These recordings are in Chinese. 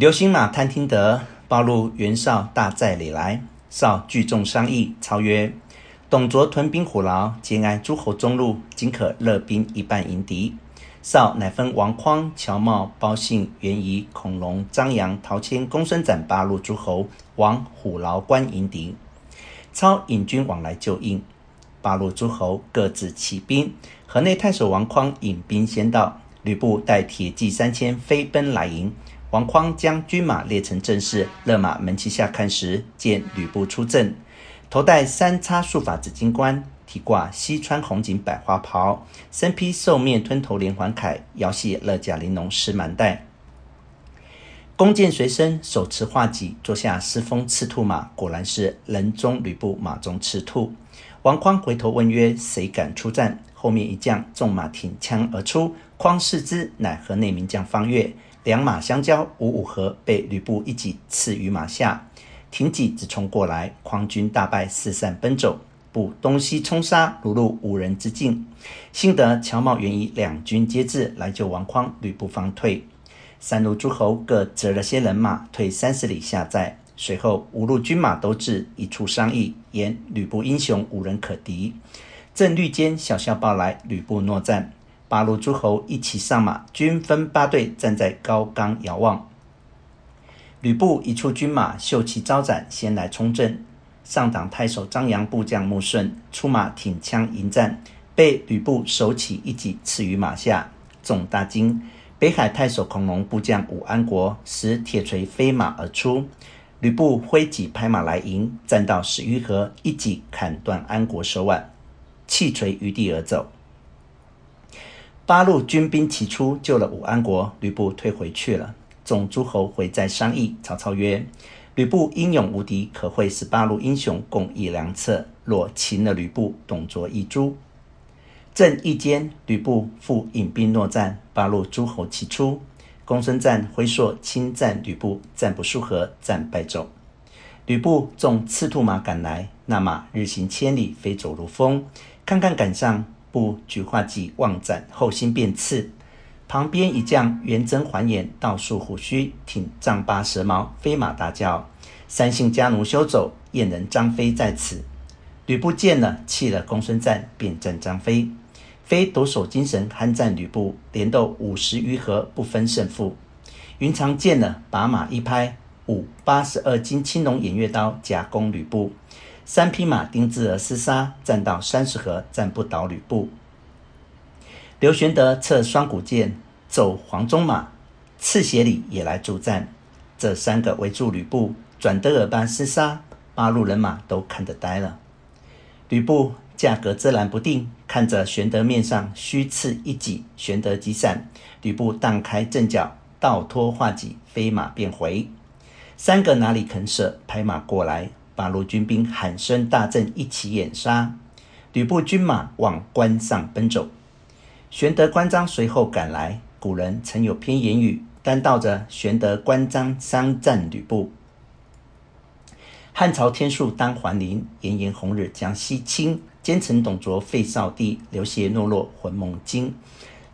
流星马贪听得，报路袁绍大寨里来。绍聚众商议，操曰：“董卓屯兵虎牢，节哀诸侯中路，今可勒兵一半迎敌。”绍乃分王匡、乔瑁、鲍信、袁仪、孔融、张杨、陶谦、公孙瓒八路诸侯往虎牢关迎敌。操引军往来救应，八路诸侯各自起兵。河内太守王匡引兵先到，吕布带铁骑三千飞奔来迎。王匡将军马列成阵势，勒马门旗下看时，见吕布出阵，头戴三叉束发紫金冠，体挂西川红锦百花袍，身披兽面吞头连环铠，腰系勒甲玲珑石蛮带，弓箭随身，手持画戟，坐下狮峰赤兔马，果然是人中吕布，马中赤兔。王匡回头问曰：“谁敢出战？”后面一将纵马挺枪而出，匡视之，乃河内名将方悦。两马相交，五五合，被吕布一戟刺于马下，挺戟直冲过来，匡军大败，四散奔走。布东西冲杀，如入无人之境。幸得乔瑁、袁仪两军皆至，来救王匡，吕布方退。三路诸侯各折了些人马，退三十里下寨。随后五路军马都至，一处商议，言吕布英雄，无人可敌。正虑间，小校报来，吕布诺战。八路诸侯一齐上马，均分八队站在高冈遥望。吕布一处军马秀旗招展，先来冲阵。上党太守张杨部将穆顺出马挺枪迎战，被吕布手起一戟刺于马下，众大惊。北海太守孔融部将武安国使铁锤飞马而出，吕布挥戟拍马来迎，战到十余合，一戟砍断安国手腕，弃锤于地而走。八路军兵齐出，救了武安国。吕布退回去了。众诸侯回寨商议。曹操曰：“吕布英勇无敌，可会十八路英雄共议良策。若擒了吕布，董卓一诛。”正议间，吕布复引兵诺战。八路诸侯齐出。公孙瓒挥槊亲战吕布，战不数合，战败走。吕布纵赤兔马赶来，那马日行千里，飞走如风。看看赶上。布举画戟望斩，后心便刺。旁边一将圆睁环眼，倒竖虎须，挺丈八蛇矛，飞马大叫：“三姓家奴休走！燕人张飞在此！”吕布见了，弃了公孙瓒，便战张飞。飞抖擞精神，酣战吕布，连斗五十余合，不分胜负。云长见了，把马一拍，舞八十二斤青龙偃月刀，夹攻吕布。三匹马丁字而厮杀，战到三十合，战不倒吕布。刘玄德策双股剑，走黄鬃马，赤协里也来助战。这三个围住吕布，转得尔般厮杀，八路人马都看得呆了。吕布架格自然不定，看着玄德面上虚刺一戟，玄德急闪，吕布荡开阵脚，倒脱画戟，飞马便回。三个哪里肯舍，拍马过来。八路军兵喊声大震，一起掩杀。吕布军马往关上奔走，玄德、关张随后赶来。古人曾有篇言语，单道着玄德、关张三战吕布。汉朝天数当还临，炎炎红日将西倾。奸臣董卓废少帝，刘协懦弱魂梦惊。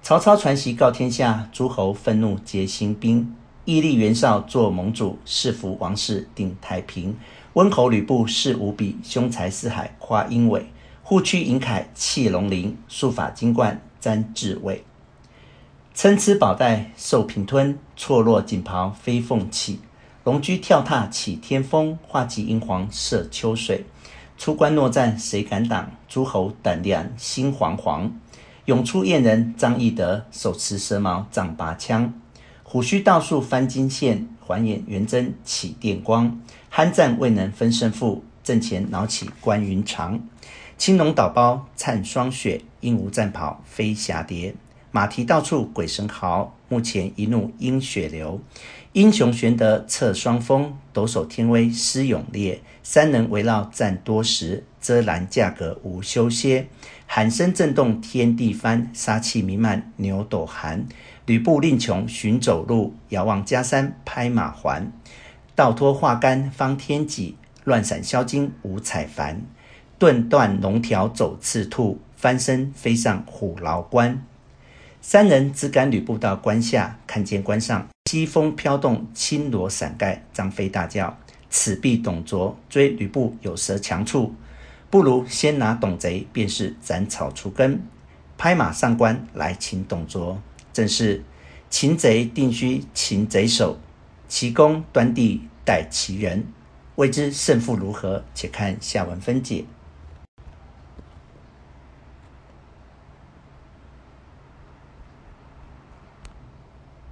曹操传檄告天下，诸侯愤怒皆兴兵。义立袁绍做盟主，势扶王室定太平。温侯吕布势无比，雄才四海夸英伟。护躯银铠气龙鳞，束发金冠瞻雉尾。参差宝带受平吞，错落锦袍飞凤起。龙驹跳踏起天风，画戟英皇射秋水。出关诺战谁敢挡？诸侯胆量心惶惶。涌出燕人张翼德，手持蛇矛丈八枪。虎须倒竖翻金线，环眼圆睁起电光。酣战未能分胜负，阵前恼起关云长。青龙倒包灿霜雪，鹰无战袍飞霞蝶。马蹄到处鬼神嚎，目前一怒阴血流。英雄玄德策双锋，抖擞天威施勇烈。三人围绕战多时，遮拦价格无休歇。喊声震动天地翻，杀气弥漫牛斗寒。吕布令穷寻走路，遥望家山拍马还。倒脱画杆方天戟，乱闪销金五彩幡。顿断龙条走赤兔，翻身飞上虎牢关。三人只赶吕布到关下，看见关上西风飘动青罗伞盖，张飞大叫：“此必董卓追吕布有蛇强处？不如先拿董贼，便是斩草除根。”拍马上官来擒董卓。正是擒贼定须擒贼首，其功端地待其人。未知胜负如何？且看下文分解。